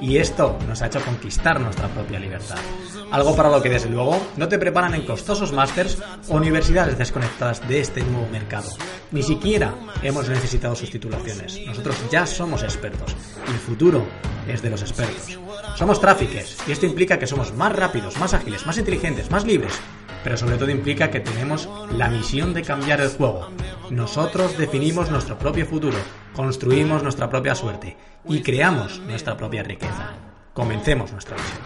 y esto nos ha hecho conquistar nuestra propia libertad. Algo para lo que desde luego no te preparan en costosos másters o universidades desconectadas de este nuevo mercado. Ni siquiera hemos necesitado sus titulaciones. Nosotros ya somos expertos y el futuro es de los expertos. Somos tráficos y esto implica que somos más rápidos, más ágiles, más inteligentes, más libres pero sobre todo implica que tenemos la misión de cambiar el juego. Nosotros definimos nuestro propio futuro, construimos nuestra propia suerte y creamos nuestra propia riqueza. Comencemos nuestra misión.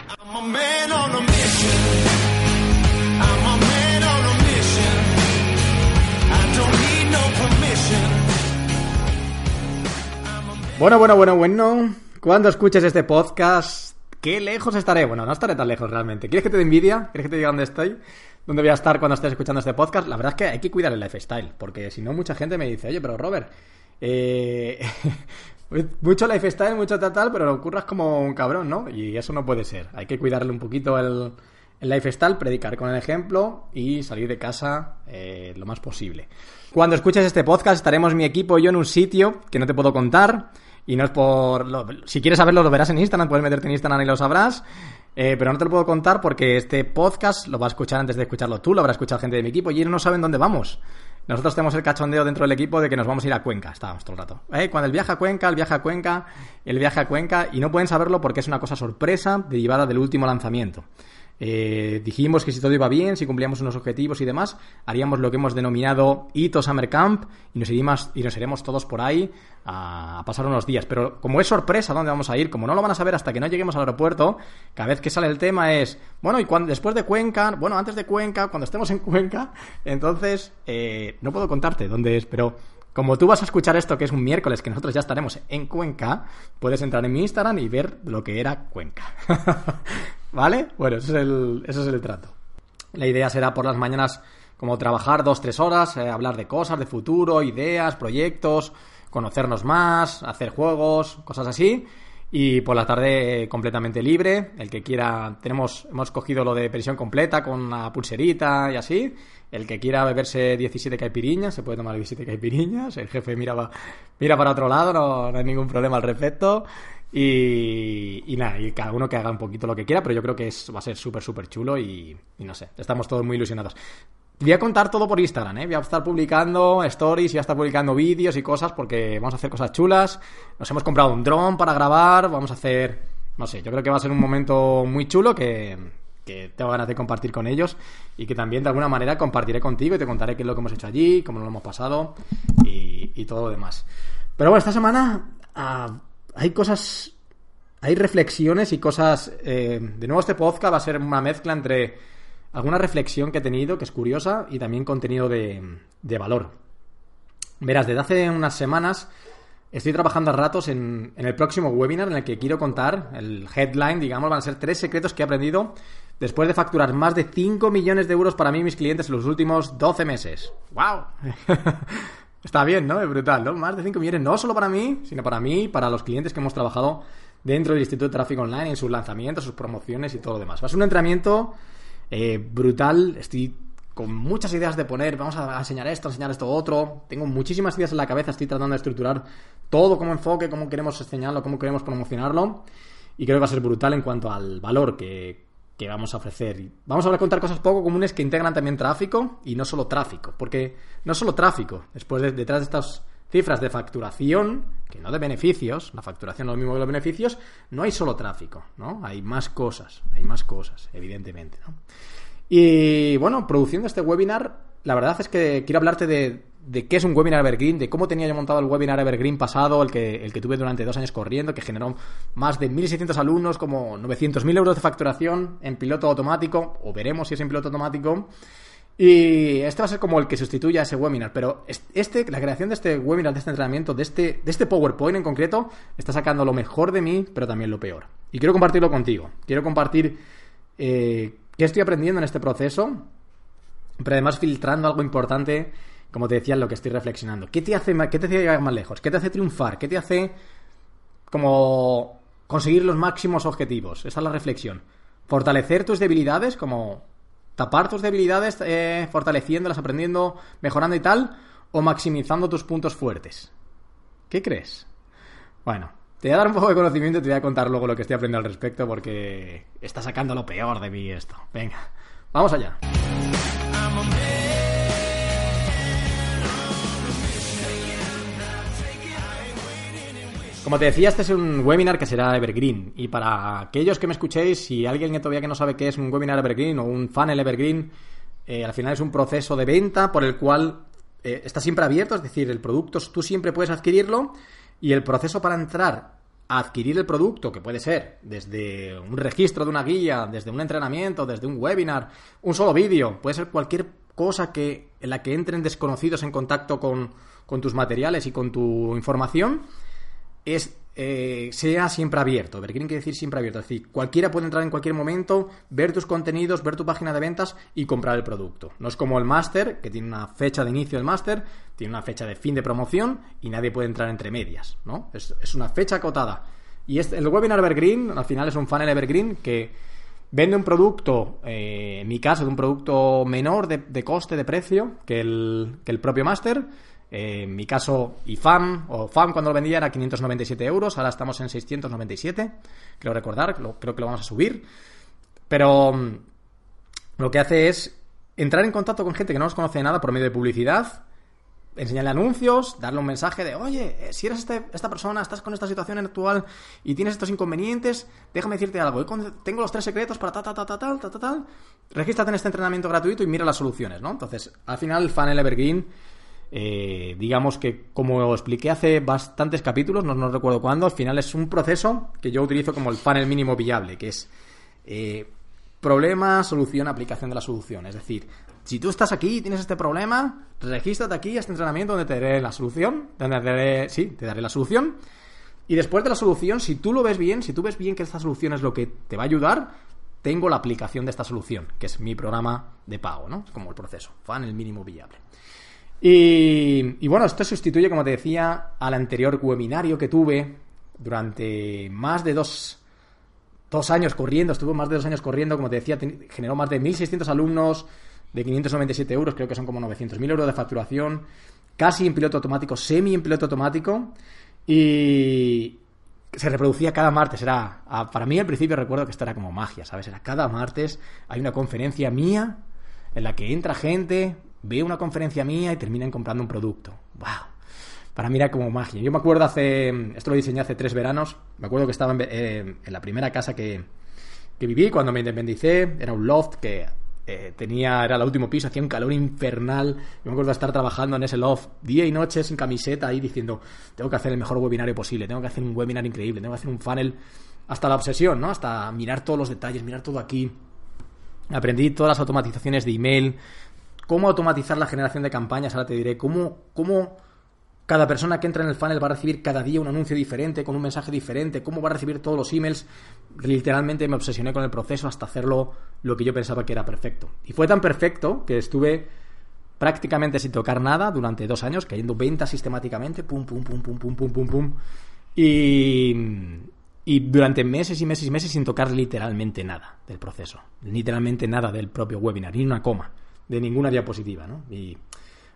Bueno, bueno, bueno, bueno. Cuando escuches este podcast, ¿qué lejos estaré? Bueno, no estaré tan lejos realmente. ¿Quieres que te dé envidia? ¿Quieres que te diga dónde estoy? ¿Dónde voy a estar cuando estés escuchando este podcast? La verdad es que hay que cuidar el lifestyle, porque si no, mucha gente me dice, oye, pero Robert, eh, mucho lifestyle, mucho tal, tal, pero lo curras como un cabrón, ¿no? Y eso no puede ser. Hay que cuidarle un poquito el, lifestyle, predicar con el ejemplo y salir de casa eh, lo más posible. Cuando escuches este podcast, estaremos mi equipo y yo en un sitio que no te puedo contar. Y no es por... Lo, si quieres saberlo, lo verás en Instagram, puedes meterte en Instagram y lo sabrás. Eh, pero no te lo puedo contar porque este podcast lo va a escuchar antes de escucharlo tú, lo habrá escuchado gente de mi equipo y ellos no saben dónde vamos. Nosotros tenemos el cachondeo dentro del equipo de que nos vamos a ir a Cuenca, estábamos todo el rato. ¿Eh? Cuando el viaje a Cuenca, el viaje a Cuenca, el viaje a Cuenca, y no pueden saberlo porque es una cosa sorpresa derivada del último lanzamiento. Eh, dijimos que si todo iba bien, si cumplíamos unos objetivos y demás, haríamos lo que hemos denominado Hito Summer Camp y nos, iremos, y nos iremos todos por ahí a, a, pasar unos días. Pero como es sorpresa dónde vamos a ir, como no lo van a saber hasta que no lleguemos al aeropuerto, cada vez que sale el tema es, bueno, y cuando, después de Cuenca, bueno, antes de Cuenca, cuando estemos en Cuenca, entonces eh, no puedo contarte dónde es, pero como tú vas a escuchar esto, que es un miércoles, que nosotros ya estaremos en Cuenca, puedes entrar en mi Instagram y ver lo que era Cuenca. ¿Vale? Bueno, ese es, el, trato. La idea será por las mañanas como trabajar dos, tres horas, eh, hablar de cosas, de futuro, ideas, proyectos, conocernos más, hacer juegos, cosas así. Y por la tarde completamente libre. El que quiera, tenemos, hemos cogido lo de prisión completa con una pulserita y así. El que quiera beberse 17 caipiriñas, se puede tomar 17 caipiriñas. El jefe mira, mira para otro lado, no, no hay ningún problema al respecto. Y, y, nada, y cada uno que haga un poquito lo que quiera, pero yo creo que es, va a ser súper, súper chulo y, y, no sé, estamos todos muy ilusionados. Voy a contar todo por Instagram, ¿eh? Voy a estar publicando stories, voy a estar publicando vídeos y cosas porque vamos a hacer cosas chulas. Nos hemos comprado un dron para grabar, vamos a hacer, no sé, yo creo que va a ser un momento muy chulo que, que tengo ganas de compartir con ellos y que también de alguna manera compartiré contigo y te contaré qué es lo que hemos hecho allí, cómo lo hemos pasado y, y todo lo demás. Pero bueno, esta semana... Uh, hay cosas, hay reflexiones y cosas... Eh, de nuevo este podcast va a ser una mezcla entre alguna reflexión que he tenido, que es curiosa, y también contenido de, valor. Verás, desde hace unas semanas estoy trabajando a ratos en, en, el próximo webinar en el que quiero contar, el headline, digamos, van a ser tres secretos que he aprendido después de facturar más de 5 millones de euros para mí y mis clientes en los últimos 12 meses. ¡Wow! Está bien, ¿no? Es brutal, ¿no? Más de 5 millones, no solo para mí, sino para mí y para los clientes que hemos trabajado dentro del Instituto de Tráfico Online, en sus lanzamientos, sus promociones y todo lo demás. Va a ser un entrenamiento eh, brutal, estoy con muchas ideas de poner, vamos a enseñar esto, enseñar esto otro, tengo muchísimas ideas en la cabeza, estoy tratando de estructurar todo como enfoque, cómo queremos enseñarlo, cómo queremos promocionarlo, y creo que va a ser brutal en cuanto al valor que, que vamos a ofrecer. Vamos a contar cosas poco comunes que integran también tráfico y no solo tráfico, porque no solo tráfico, después de, detrás de estas cifras de facturación, que no de beneficios, la facturación no es lo mismo que los beneficios, no hay solo tráfico, ¿no? Hay más cosas, hay más cosas, evidentemente, ¿no? Y bueno, produciendo este webinar, la verdad es que quiero hablarte de, de qué es un webinar evergreen, de cómo tenía yo montado el webinar evergreen pasado, el que, el que tuve durante dos años corriendo, que generó más de 1.600 alumnos, como 900.000 euros de facturación en piloto automático, o veremos si es en piloto automático. Y este va a ser como el que sustituya a ese webinar. Pero este, la creación de este webinar, de este entrenamiento, de este, de este PowerPoint en concreto, está sacando lo mejor de mí, pero también lo peor. Y quiero compartirlo contigo. Quiero compartir eh, qué estoy aprendiendo en este proceso, pero además filtrando algo importante, como te decía, en lo que estoy reflexionando. ¿Qué te hace, qué te hace llegar más lejos? ¿Qué te hace triunfar? ¿Qué te hace como conseguir los máximos objetivos? Esa es la reflexión. Fortalecer tus debilidades, como tapar tus debilidades, eh, fortaleciéndolas, aprendiendo, mejorando y tal, o maximizando tus puntos fuertes. ¿Qué crees? Bueno, te voy a dar un poco de conocimiento y te voy a contar luego lo que estoy aprendiendo al respecto porque está sacando lo peor de mí esto. Venga, vamos allá. Como te decía, este es un webinar que será Evergreen. Y para aquellos que me escuchéis, si alguien todavía que no sabe qué es un webinar Evergreen o un funnel Evergreen, eh, al final es un proceso de venta por el cual eh, está siempre abierto, es decir, el producto tú siempre puedes adquirirlo y el proceso para entrar a adquirir el producto, que puede ser desde un registro de una guía, desde un entrenamiento, desde un webinar, un solo vídeo, puede ser cualquier cosa que, en la que entren desconocidos en contacto con, con tus materiales y con tu información, es eh, sea siempre abierto. Ver, quieren decir siempre abierto. Es decir, cualquiera puede entrar en cualquier momento, ver tus contenidos, ver tu página de ventas y comprar el producto. No es como el máster, que tiene una fecha de inicio del máster, tiene una fecha de fin de promoción y nadie puede entrar entre medias, ¿no? Es, una fecha acotada. Y este, el webinar Evergreen, al final es un funnel Evergreen que vende un producto, eh, en mi caso, de un producto menor de, de coste, de precio, que el, que el propio máster en mi caso, IFAM o FAM cuando lo vendía era 597 euros, ahora estamos en 697, creo recordar, creo que lo vamos a subir. Pero mm, lo que hace es entrar en contacto con gente que no nos conoce de nada por medio de publicidad, enseñarle anuncios, darle un mensaje de, oye, eh, si eres este, esta persona, estás con esta situación actual y tienes estos inconvenientes, déjame decirte algo. Tengo los tres secretos para ta, ta, ta, ta, ta, ta, ta, tal. Regístrate en este entrenamiento gratuito y mira las soluciones, ¿no? Entonces, al final, el funnel Evergreen eh, digamos que, como expliqué hace bastantes capítulos, no, recuerdo cuándo, al final es un proceso que yo utilizo como el funnel mínimo viable, que es eh, problema, solución, aplicación de la solución. Es decir, si tú estás aquí y tienes este problema, regístrate aquí a este entrenamiento donde te daré la solución, donde te daré, sí, te daré la solución. Y después de la solución, si tú lo ves bien, si tú ves bien que esta solución es lo que te va a ayudar, tengo la aplicación de esta solución, que es mi programa de pago, ¿no? Como el proceso, funnel mínimo viable. Y, bueno, esto sustituye, como te decía, al anterior webinario que tuve durante más de dos, dos años corriendo. Estuvo más de dos años corriendo, como te decía, generó más de 1.600 alumnos, de 597 euros, creo que son como 900.000 euros de facturación, casi en piloto automático, semi en piloto automático. Y, se reproducía cada martes. Era, para mí al principio recuerdo que esto era como magia, ¿sabes? Era cada martes hay una conferencia mía en la que entra gente, ve una conferencia mía y terminan comprando un producto. ¡Wow! Para mí era como magia. Yo me acuerdo hace, esto lo diseñé hace tres veranos, me acuerdo que estaba en, eh, la primera casa que, que, viví cuando me independicé, era un loft que eh, tenía, era el último piso, hacía un calor infernal. Yo me acuerdo de estar trabajando en ese loft día y noche sin camiseta ahí diciendo, tengo que hacer el mejor webinario posible, tengo que hacer un webinar increíble, tengo que hacer un funnel hasta la obsesión, ¿no? Hasta mirar todos los detalles, mirar todo aquí. Aprendí todas las automatizaciones de email, cómo automatizar la generación de campañas, ahora te diré cómo, cómo cada persona que entra en el funnel va a recibir cada día un anuncio diferente, con un mensaje diferente, cómo va a recibir todos los emails. Literalmente me obsesioné con el proceso hasta hacerlo lo que yo pensaba que era perfecto. Y fue tan perfecto que estuve prácticamente sin tocar nada durante dos años, cayendo ventas sistemáticamente, pum, pum, pum, pum, pum, pum, pum, pum. Y, y durante meses y meses y meses sin tocar literalmente nada del proceso. Literalmente nada del propio webinar, ni una coma de ninguna diapositiva, ¿no? Y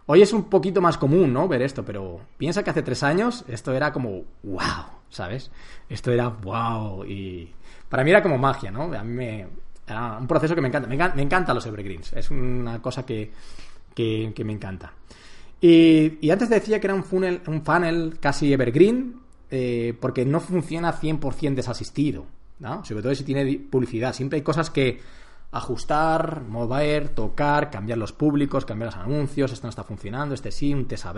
hoy es un poquito más común, ¿no? Ver esto, pero piensa que hace tres años esto era como wow, ¿sabes? Esto era wow y para mí era como magia, ¿no? A mí me era un proceso que me encanta, me, encanta, encantan los evergreens, es una cosa que, que, me encanta. Y, y, antes decía que era un funnel, un funnel casi evergreen, eh, porque no funciona 100% desasistido, ¿no? Sobre todo si tiene publicidad. Siempre hay cosas que ajustar, mover, tocar, cambiar los públicos, cambiar los anuncios, esto no está funcionando, este sí, un TESA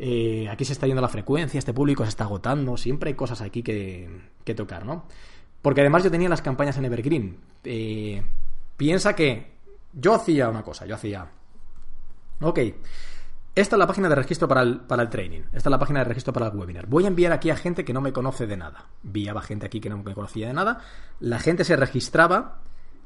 eh, aquí se está yendo la frecuencia, este público se está agotando, siempre hay cosas aquí que, que tocar, ¿no? Porque además yo tenía las campañas en Evergreen. Eh, piensa que yo hacía una cosa, yo hacía... Ok, esta es la página de registro para el, para el training. Esta es la página de registro para el webinar. Voy a enviar aquí a gente que no me conoce de nada. Enviaba gente aquí que no me conocía de nada. La gente se registraba.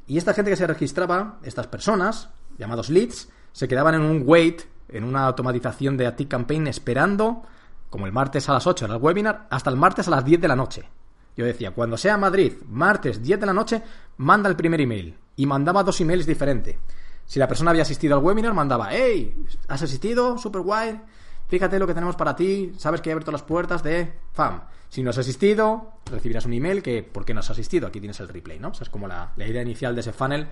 Y esta gente que se registraba, estas personas, llamados leads, se quedaban en un wait, en una automatización de Active Campaign, esperando, como el martes a las 8 era el webinar, hasta el martes a las 10 de la noche. Yo decía, cuando sea Madrid, martes 10 de la noche, manda el primer email. Y mandaba dos emails diferentes. Si la persona había asistido al webinar, mandaba, hey, ¿has asistido? Super guay. Fíjate lo que tenemos para ti. Sabes que he abierto las puertas de FAM. Si no has asistido, recibirás un email que ¿por qué no has asistido? Aquí tienes el replay, ¿no? O sea, es como la, idea inicial de ese funnel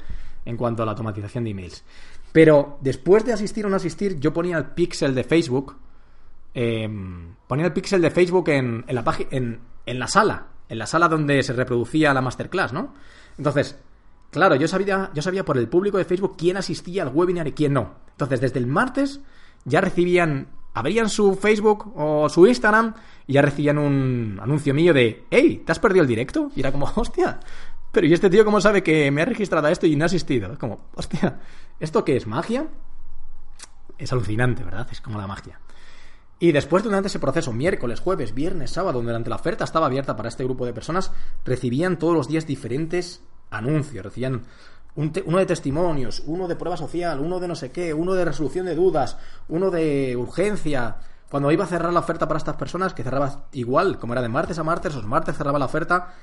en cuanto a la automatización de emails. Pero después de asistir o no asistir, yo ponía el pixel de Facebook. Em, ponía el pixel de Facebook en, la en, en la sala. En la sala donde se reproducía la masterclass, ¿no? Entonces, Claro, yo sabía, yo sabía por el público de Facebook quién asistía al webinar y quién no. Entonces, desde el martes ya recibían, abrían su Facebook o su Instagram y ya recibían un anuncio mío de, hey, ¿te has perdido el directo? Y era como, hostia, pero ¿y este tío cómo sabe que me ha registrado a esto y no ha asistido? Como, hostia, ¿esto qué es magia? Es alucinante, ¿verdad? Es como la magia. Y después, durante ese proceso, miércoles, jueves, viernes, sábado, durante la oferta estaba abierta para este grupo de personas, recibían todos los días diferentes anuncios, recibían uno de testimonios, uno de prueba social, uno de no sé qué, uno de resolución de dudas, uno de urgencia. Cuando iba a cerrar la oferta para estas personas, que cerraba igual, como era de martes a martes, los martes cerraba la oferta,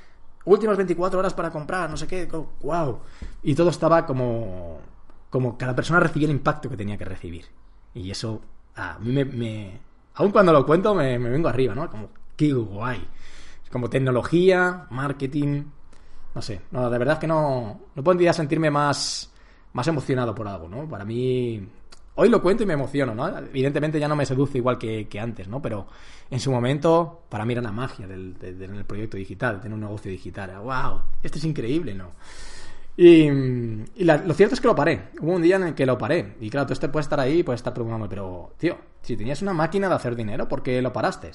últimas 24 horas para comprar, no sé qué, wow. Y todo estaba como, como cada persona recibía el impacto que tenía que recibir. Y eso, a mí me, me aun cuando lo cuento, me, me vengo arriba, ¿no? Como, qué guay. Como tecnología, marketing, no sé, no, de verdad que no, no podría sentirme más, más emocionado por algo, ¿no? Para mí, hoy lo cuento y me emociono, ¿no? Evidentemente ya no me seduce igual que, antes, ¿no? Pero en su momento, para mí era la magia del, proyecto digital, de tener un negocio digital. ¡Wow! Esto es increíble, ¿no? Y, lo cierto es que lo paré. Hubo un día en el que lo paré. Y claro, tú este puedes estar ahí y puedes estar preguntando, pero, tío, si tenías una máquina de hacer dinero, ¿por qué lo paraste?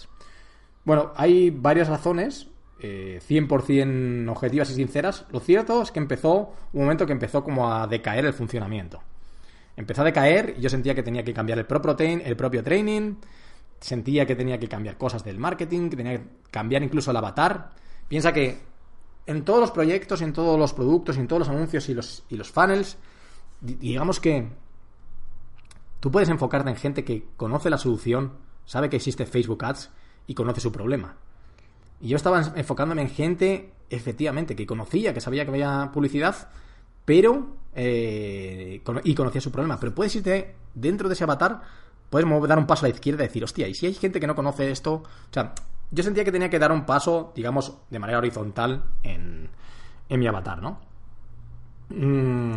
Bueno, hay varias razones eh, 100% objetivas y sinceras, lo cierto es que empezó un momento que empezó como a decaer el funcionamiento. Empezó a decaer y yo sentía que tenía que cambiar el propio, el propio training, sentía que tenía que cambiar cosas del marketing, que tenía que cambiar incluso el avatar. Piensa que en todos los proyectos, en todos los productos, en todos los anuncios y los, y los funnels, digamos que tú puedes enfocarte en gente que conoce la solución, sabe que existe Facebook Ads y conoce su problema. Y yo estaba enfocándome en gente, efectivamente, que conocía, que sabía que había publicidad, pero. Eh, y conocía su problema. Pero puedes irte dentro de ese avatar, puedes dar un paso a la izquierda y decir, hostia, y si hay gente que no conoce esto. O sea, yo sentía que tenía que dar un paso, digamos, de manera horizontal en, en mi avatar, ¿no? Mm,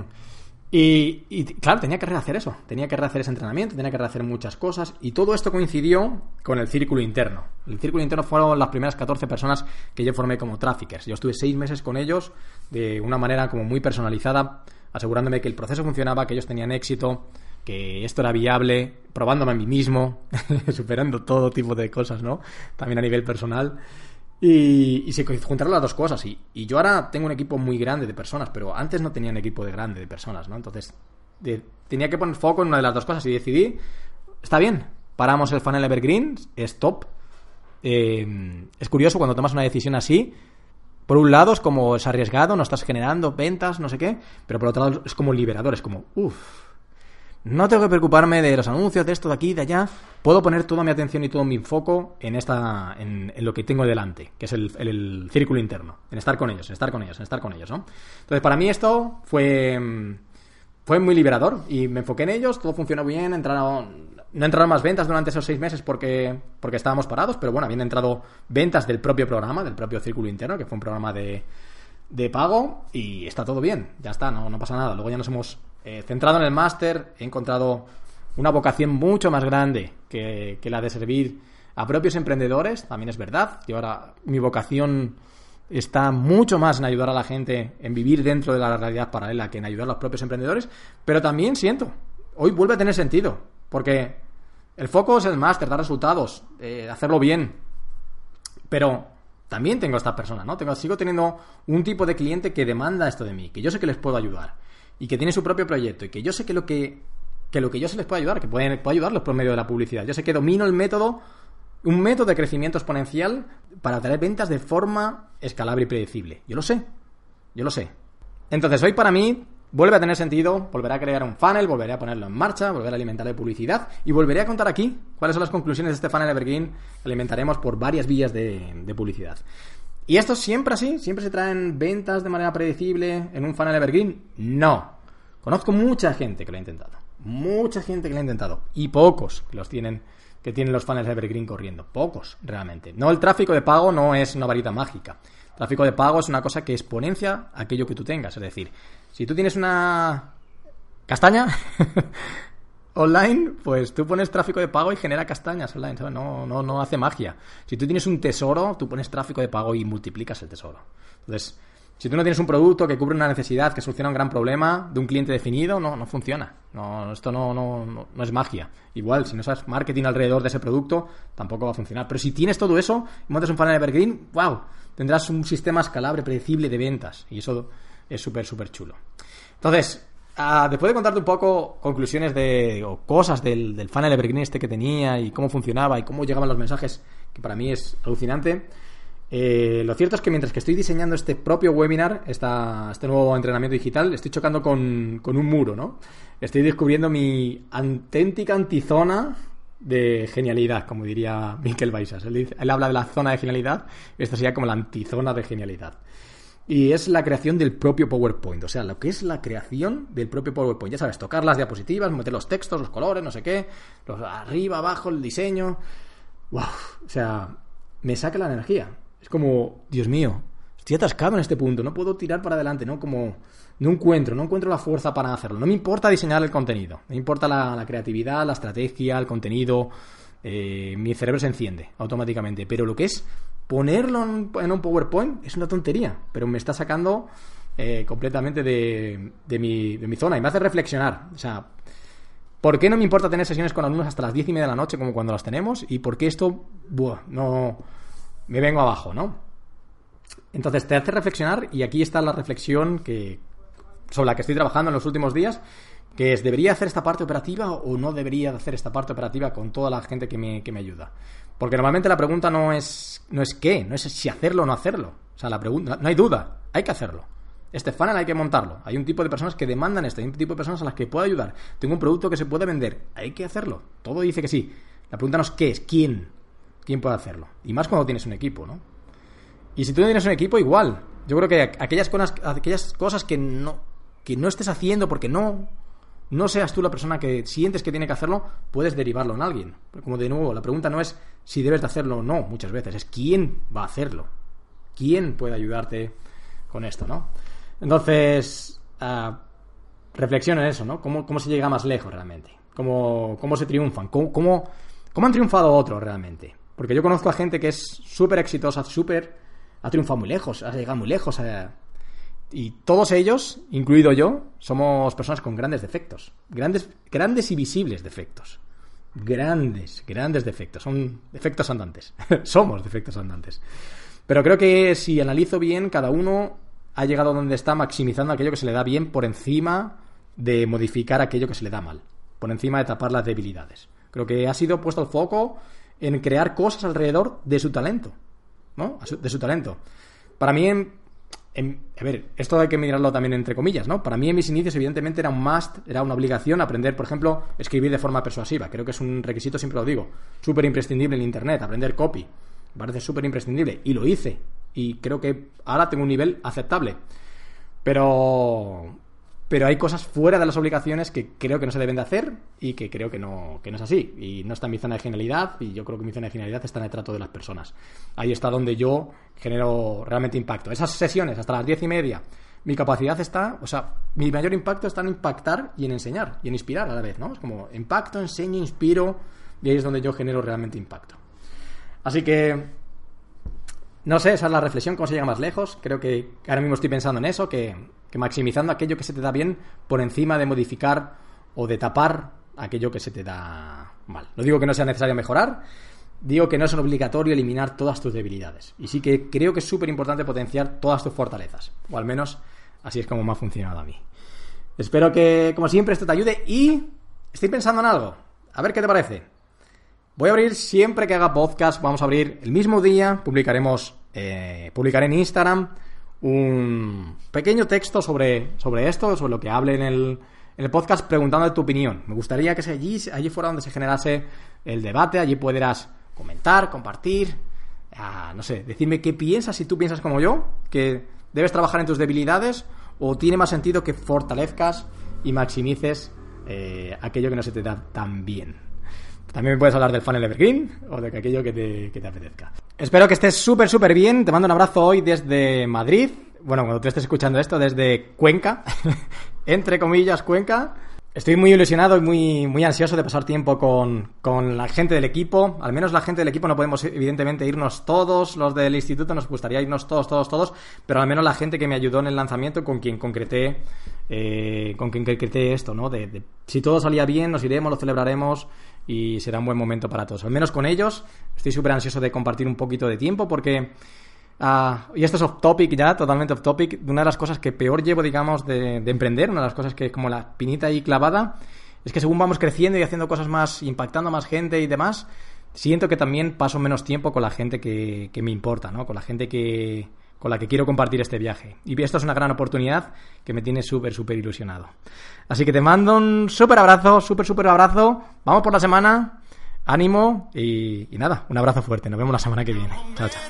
y, claro, tenía que rehacer eso, tenía que rehacer ese entrenamiento, tenía que rehacer muchas cosas y todo esto coincidió con el círculo interno. El círculo interno fueron las primeras 14 personas que yo formé como traffickers. Yo estuve seis meses con ellos de una manera como muy personalizada, asegurándome que el proceso funcionaba, que ellos tenían éxito, que esto era viable, probándome a mí mismo, superando todo tipo de cosas, ¿no? También a nivel personal. Y, se juntaron las dos cosas. Y, yo ahora tengo un equipo muy grande de personas, pero antes no tenía un equipo de grande de personas, ¿no? Entonces tenía que poner foco en una de las dos cosas y decidí, está bien, paramos el funnel evergreen, stop. Eh, es curioso cuando tomas una decisión así. Por un lado es como es arriesgado, no estás generando ventas, no sé qué, pero por otro lado es como liberador, es como, uff, no tengo que preocuparme de los anuncios, de esto, de aquí, de allá. Puedo poner toda mi atención y todo mi foco en esta, en, lo que tengo delante, que es el, círculo interno, en estar con ellos, en estar con ellos, en estar con ellos, ¿no? Entonces, para mí esto fue, fue muy liberador y me enfoqué en ellos, todo funcionó bien, entraron, no entraron más ventas durante esos seis meses porque, porque estábamos parados, pero bueno, habían entrado ventas del propio programa, del propio círculo interno, que fue un programa de, de pago y está todo bien, ya está, no, no pasa nada. Luego ya nos hemos eh, centrado en el máster, he encontrado una vocación mucho más grande que, la de servir a propios emprendedores, también es verdad. Y ahora mi vocación está mucho más en ayudar a la gente en vivir dentro de la realidad paralela que en ayudar a los propios emprendedores, pero también siento, hoy vuelve a tener sentido, porque el foco es el máster, dar resultados, eh, hacerlo bien, pero también tengo esta persona, ¿no? Tengo, sigo teniendo un tipo de cliente que demanda esto de mí, que yo sé que les puedo ayudar. Y que tiene su propio proyecto y que yo sé que lo que, que lo que yo se les puedo ayudar, que pueden, puedo ayudarlos por medio de la publicidad. Yo sé que domino el método, un método de crecimiento exponencial para traer ventas de forma escalable y predecible. Yo lo sé, yo lo sé. Entonces, hoy para mí vuelve a tener sentido, volveré a crear un funnel, volveré a ponerlo en marcha, volveré a alimentar de publicidad y volveré a contar aquí cuáles son las conclusiones de este funnel evergreen que alimentaremos por varias vías de publicidad. ¿Y esto siempre así? ¿Siempre se traen ventas de manera predecible en un funnel evergreen? No. Conozco mucha gente que lo ha intentado. Mucha gente que lo ha intentado. Y pocos que los tienen que tienen los funnels evergreen corriendo. Pocos, realmente. No, el tráfico de pago no es una varita mágica. Tráfico de pago es una cosa que exponencia aquello que tú tengas. Es decir, si tú tienes una castaña online, pues tú pones tráfico de pago y genera castañas online. ¿sabes? No, no, no hace magia. Si tú tienes un tesoro, tú pones tráfico de pago y multiplicas el tesoro. Entonces, si tú no tienes un producto que cubre una necesidad, que soluciona un gran problema de un cliente definido, no, no funciona. No, esto no, no, no, es magia. Igual, si no sabes marketing alrededor de ese producto, tampoco va a funcionar. Pero si tienes todo eso y montas un funnel evergreen, wow, tendrás un sistema escalable, predecible de ventas. Y eso es súper, súper chulo. Entonces, uh, después de contarte un poco conclusiones de, o cosas del, del funnel evergreen este que tenía y cómo funcionaba y cómo llegaban los mensajes, que para mí es alucinante, eh, lo cierto es que mientras que estoy diseñando este propio webinar, esta, este nuevo entrenamiento digital, estoy chocando con, un muro, ¿no? Estoy descubriendo mi auténtica antizona de genialidad, como diría Miquel Baisas. Él, habla de la zona de genialidad, y esto sería como la antizona de genialidad. Y es la creación del propio PowerPoint, o sea, lo que es la creación del propio PowerPoint. Ya sabes, tocar las diapositivas, meter los textos, los colores, no sé qué, los arriba, abajo, el diseño. ¡Wow! O sea, me saca la energía. Es como, Dios mío, estoy atascado en este punto, no puedo tirar para adelante, ¿no? Como, no encuentro, no encuentro la fuerza para hacerlo. No me importa diseñar el contenido, me importa la, la creatividad, la estrategia, el contenido. Eh, mi cerebro se enciende automáticamente. Pero lo que es ponerlo en, un PowerPoint es una tontería, pero me está sacando eh, completamente de, de, mi, de mi zona y me hace reflexionar. O sea, ¿por qué no me importa tener sesiones con alumnos hasta las diez y media de la noche como cuando las tenemos? ¿Y por qué esto, buah, no me vengo abajo, ¿no? Entonces te hace reflexionar y aquí está la reflexión que sobre la que estoy trabajando en los últimos días, que es, ¿debería hacer esta parte operativa o no debería hacer esta parte operativa con toda la gente que me, que me ayuda? Porque normalmente la pregunta no es, no es qué, no es si hacerlo o no hacerlo. O sea, la pregunta, no hay duda, hay que hacerlo. Este funnel hay que montarlo. Hay un tipo de personas que demandan esto, hay un tipo de personas a las que puedo ayudar. Tengo un producto que se puede vender, hay que hacerlo. Todo dice que sí. La pregunta no es qué, es quién. ¿Quién puede hacerlo? Y más cuando tienes un equipo, ¿no? Y si tú no tienes un equipo, igual. Yo creo que aquellas cosas, aquellas cosas que no, que no estés haciendo porque no, no seas tú la persona que sientes que tiene que hacerlo, puedes derivarlo en alguien. como de nuevo, la pregunta no es si debes de hacerlo o no, muchas veces, es quién va a hacerlo. ¿Quién puede ayudarte con esto, no? Entonces, uh, reflexiona en eso, ¿no? ¿Cómo, ¿Cómo, se llega más lejos realmente? ¿Cómo, cómo se triunfan? ¿Cómo, cómo, han triunfado otros realmente? Porque yo conozco a gente que es súper exitosa, súper... ha triunfado muy lejos, ha llegado muy lejos. Eh, y todos ellos, incluido yo, somos personas con grandes defectos. Grandes, grandes y visibles defectos. Grandes, grandes defectos. Son defectos andantes. somos defectos andantes. Pero creo que si analizo bien, cada uno ha llegado donde está maximizando aquello que se le da bien por encima de modificar aquello que se le da mal. Por encima de tapar las debilidades. Creo que ha sido puesto el foco en crear cosas alrededor de su talento, ¿no? De su talento. Para mí, a ver, esto hay que mirarlo también entre comillas, ¿no? Para mí en mis inicios evidentemente era un must, era una obligación aprender, por ejemplo, escribir de forma persuasiva. Creo que es un requisito, siempre lo digo, súper imprescindible en Internet, aprender copy. Me parece súper imprescindible. Y lo hice. Y creo que ahora tengo un nivel aceptable. Pero pero hay cosas fuera de las obligaciones que creo que no se deben de hacer y que creo que no, que no es así. Y no está en mi zona de genialidad y yo creo que mi zona de genialidad está en el trato de las personas. Ahí está donde yo genero realmente impacto. Esas sesiones hasta las diez y media, mi capacidad está, o sea, mi mayor impacto está en impactar y en enseñar y en inspirar a la vez, ¿no? Es como impacto, enseño, inspiro y ahí es donde yo genero realmente impacto. Así que no sé, esa es la reflexión, cómo se llega más lejos. Creo que ahora mismo estoy pensando en eso, que, maximizando aquello que se te da bien por encima de modificar o de tapar aquello que se te da mal. No digo que no sea necesario mejorar, digo que no es obligatorio eliminar todas tus debilidades. Y sí que creo que es súper importante potenciar todas tus fortalezas, o al menos así es como me ha funcionado a mí. Espero que, como siempre, esto te ayude y estoy pensando en algo. A ver qué te parece. Voy a abrir siempre que haga podcast, vamos a abrir el mismo día, publicaremos, eh, publicaré en Instagram un pequeño texto sobre, sobre esto, sobre lo que hable en el, en el podcast, preguntando tu opinión. Me gustaría que allí, allí fuera donde se generase el debate, allí pudieras comentar, compartir, ah, no sé, decirme qué piensas, si tú piensas como yo, que debes trabajar en tus debilidades o tiene más sentido que fortalezcas y maximices eh, aquello que no se te da tan bien. También me puedes hablar del funnel evergreen o de aquello que te, que te apetezca. Espero que estés súper, súper bien. Te mando un abrazo hoy desde Madrid. Bueno, cuando te estés escuchando esto, desde Cuenca. Entre comillas, Cuenca. Estoy muy ilusionado y muy, muy ansioso de pasar tiempo con, con, la gente del equipo. Al menos la gente del equipo no podemos, evidentemente, irnos todos. Los del instituto nos gustaría irnos todos, todos, todos. Pero al menos la gente que me ayudó en el lanzamiento, con quien concreté, eh, con quien concreté esto, ¿no? De, de, si todo salía bien, nos iremos, lo celebraremos y será un buen momento para todos. Al menos con ellos estoy súper ansioso de compartir un poquito de tiempo porque Uh, y esto es off topic ya, totalmente off topic. Una de las cosas que peor llevo, digamos, de, de, emprender, una de las cosas que es como la pinita ahí clavada, es que según vamos creciendo y haciendo cosas más, impactando a más gente y demás, siento que también paso menos tiempo con la gente que, que me importa, ¿no? Con la gente que, con la que quiero compartir este viaje. Y esto es una gran oportunidad que me tiene súper, súper ilusionado. Así que te mando un súper abrazo, súper, súper abrazo. Vamos por la semana. Ánimo y, nada, un abrazo fuerte. Nos vemos la semana que viene. Chao, chao.